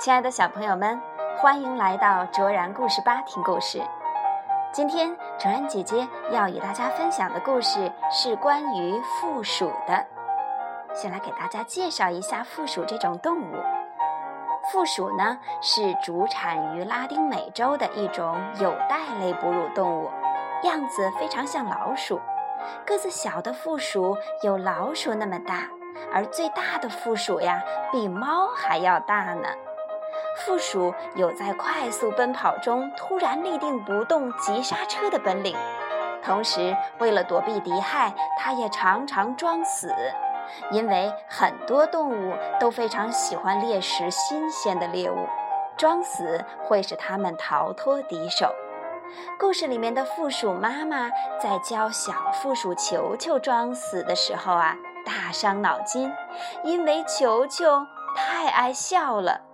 亲爱的小朋友们，欢迎来到卓然故事吧听故事。今天卓然姐姐要与大家分享的故事是关于负鼠的。先来给大家介绍一下负鼠这种动物。负鼠呢是主产于拉丁美洲的一种有袋类哺乳动物，样子非常像老鼠。个子小的负鼠有老鼠那么大，而最大的负鼠呀比猫还要大呢。负鼠有在快速奔跑中突然立定不动、急刹车的本领，同时为了躲避敌害，它也常常装死。因为很多动物都非常喜欢猎食新鲜的猎物，装死会使它们逃脱敌手。故事里面的负鼠妈妈在教小负鼠球球装死的时候啊，大伤脑筋，因为球球太爱笑了。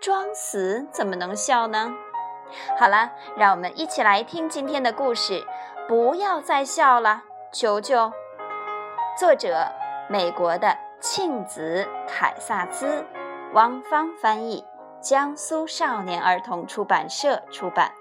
装死怎么能笑呢？好了，让我们一起来听今天的故事。不要再笑了，求求。作者。美国的庆子凯萨兹，汪芳翻译，江苏少年儿童出版社出版。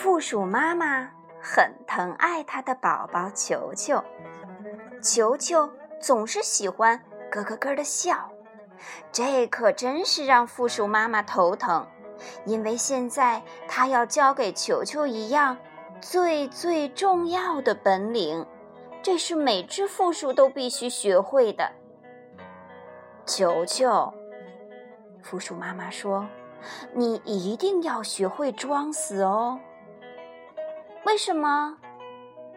负鼠妈妈。很疼爱她的宝宝球球，球球总是喜欢咯咯咯的笑，这可真是让负鼠妈妈头疼，因为现在他要教给球球一样最最重要的本领，这是每只负鼠都必须学会的。球球，负鼠妈妈说：“你一定要学会装死哦。”为什么？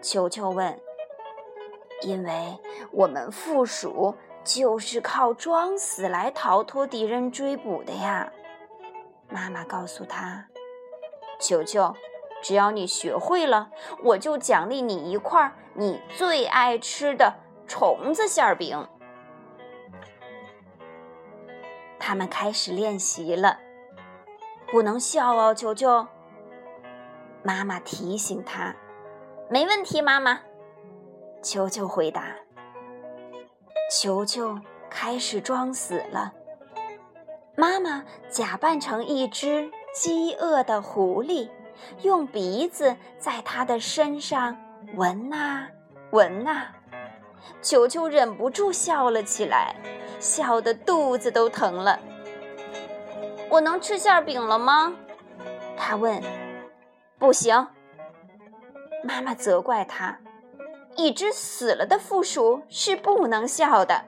球球问。因为我们负鼠就是靠装死来逃脱敌人追捕的呀。妈妈告诉他：“球球，只要你学会了，我就奖励你一块你最爱吃的虫子馅饼。”他们开始练习了。不能笑哦，球球。妈妈提醒他：“没问题，妈妈。”球球回答。球球开始装死了。妈妈假扮成一只饥饿的狐狸，用鼻子在他的身上闻呐闻呐。球球忍不住笑了起来，笑得肚子都疼了。我能吃馅饼了吗？他问。不行，妈妈责怪他。一只死了的负鼠是不能笑的。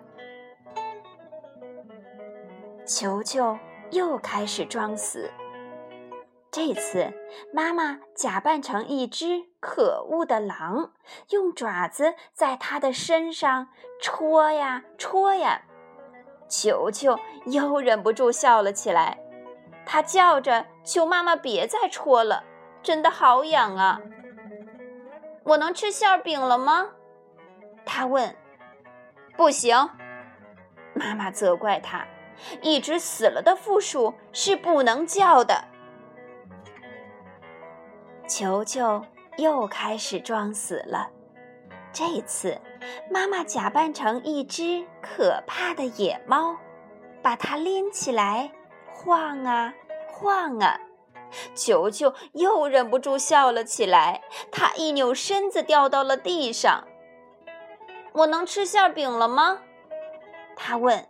球球又开始装死。这次，妈妈假扮成一只可恶的狼，用爪子在他的身上戳呀戳呀。球球又忍不住笑了起来，他叫着求妈妈别再戳了。真的好痒啊！我能吃馅饼了吗？他问。不行，妈妈责怪他。一只死了的负鼠是不能叫的。球球又开始装死了。这次，妈妈假扮成一只可怕的野猫，把它拎起来，晃啊晃啊。球球又忍不住笑了起来，他一扭身子掉到了地上。我能吃馅饼了吗？他问。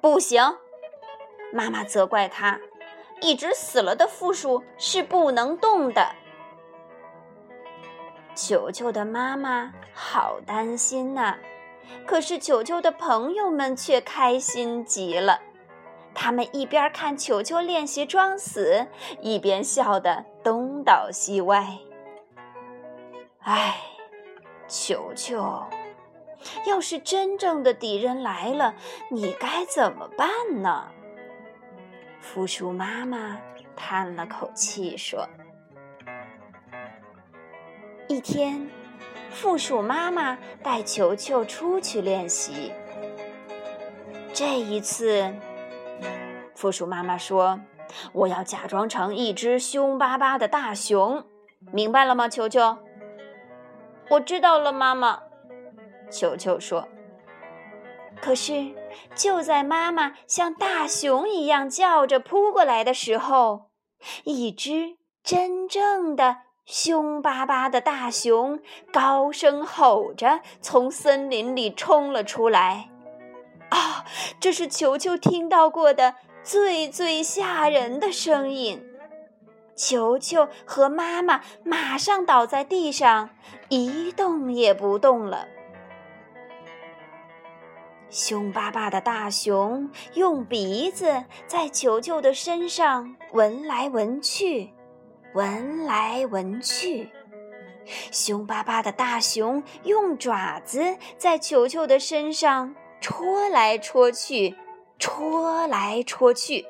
不行，妈妈责怪他。一只死了的负鼠是不能动的。球球的妈妈好担心呐，可是球球的朋友们却开心极了。他们一边看球球练习装死，一边笑得东倒西歪。唉，球球，要是真正的敌人来了，你该怎么办呢？负鼠妈妈叹了口气说：“一天，负鼠妈妈带球球出去练习。这一次，负鼠妈妈说：“我要假装成一只凶巴巴的大熊，明白了吗？”球球，我知道了，妈妈。球球说。可是，就在妈妈像大熊一样叫着扑过来的时候，一只真正的凶巴巴的大熊高声吼着从森林里冲了出来。啊，这是球球听到过的最最吓人的声音！球球和妈妈马上倒在地上，一动也不动了。凶巴巴的大熊用鼻子在球球的身上闻来闻去，闻来闻去。凶巴巴的大熊用爪子在球球的身上戳来戳去，戳来戳去。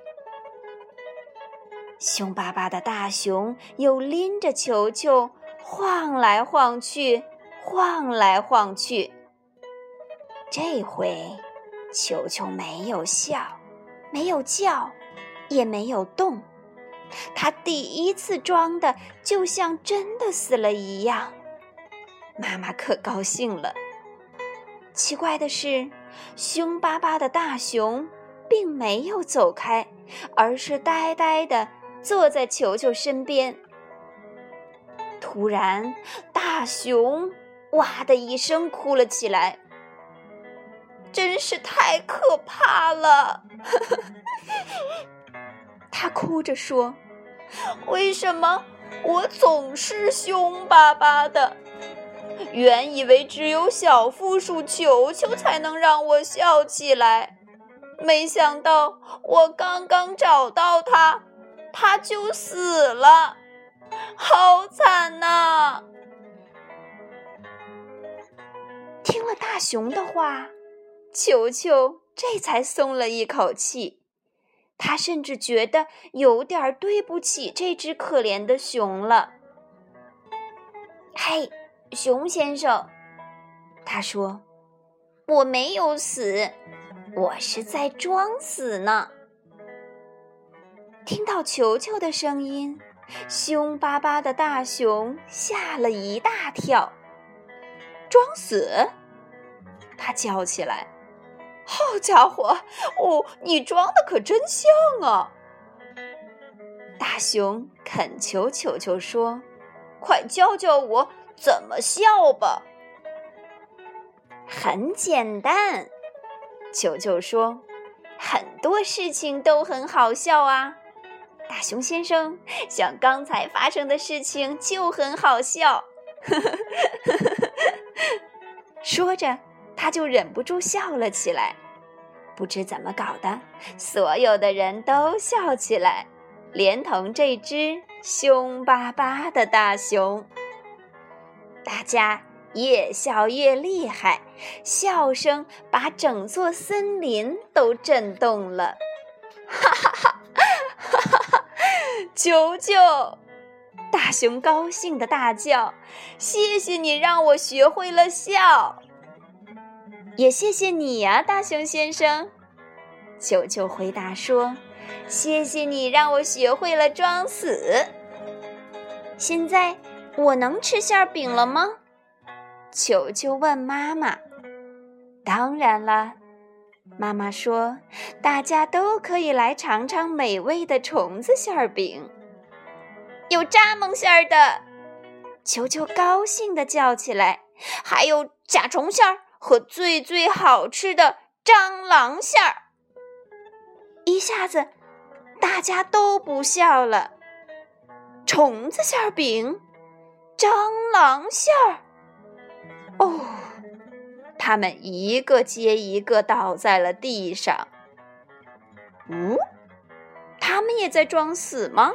凶巴巴的大熊又拎着球球晃来晃去，晃来晃去。这回，球球没有笑，没有叫，也没有动。他第一次装的就像真的死了一样。妈妈可高兴了。奇怪的是，凶巴巴的大熊并没有走开，而是呆呆的坐在球球身边。突然，大熊哇的一声哭了起来。真是太可怕了！他哭着说：“为什么我总是凶巴巴的？原以为只有小负鼠球球才能让我笑起来，没想到我刚刚找到它，它就死了，好惨呐！”听了大熊的话。球球这才松了一口气，他甚至觉得有点对不起这只可怜的熊了。嘿，熊先生，他说：“我没有死，我是在装死呢。”听到球球的声音，凶巴巴的大熊吓了一大跳。装死？他叫起来。好家伙，哦，你装的可真像啊！大熊恳求球球说：“快教教我怎么笑吧。”很简单，球球说：“很多事情都很好笑啊。”大熊先生，像刚才发生的事情就很好笑。说着。他就忍不住笑了起来，不知怎么搞的，所有的人都笑起来，连同这只凶巴巴的大熊。大家越笑越厉害，笑声把整座森林都震动了。哈哈哈！哈哈哈！球球，大熊高兴的大叫：“谢谢你让我学会了笑。”也谢谢你呀，大熊先生。球球回答说：“谢谢你让我学会了装死。现在我能吃馅饼了吗？”球球问妈妈。“当然了。”妈妈说，“大家都可以来尝尝美味的虫子馅饼，有蚱蜢馅儿的。”球球高兴地叫起来，“还有甲虫馅儿。”和最最好吃的蟑螂馅儿，一下子大家都不笑了。虫子馅饼，蟑螂馅儿，哦，他们一个接一个倒在了地上。嗯，他们也在装死吗？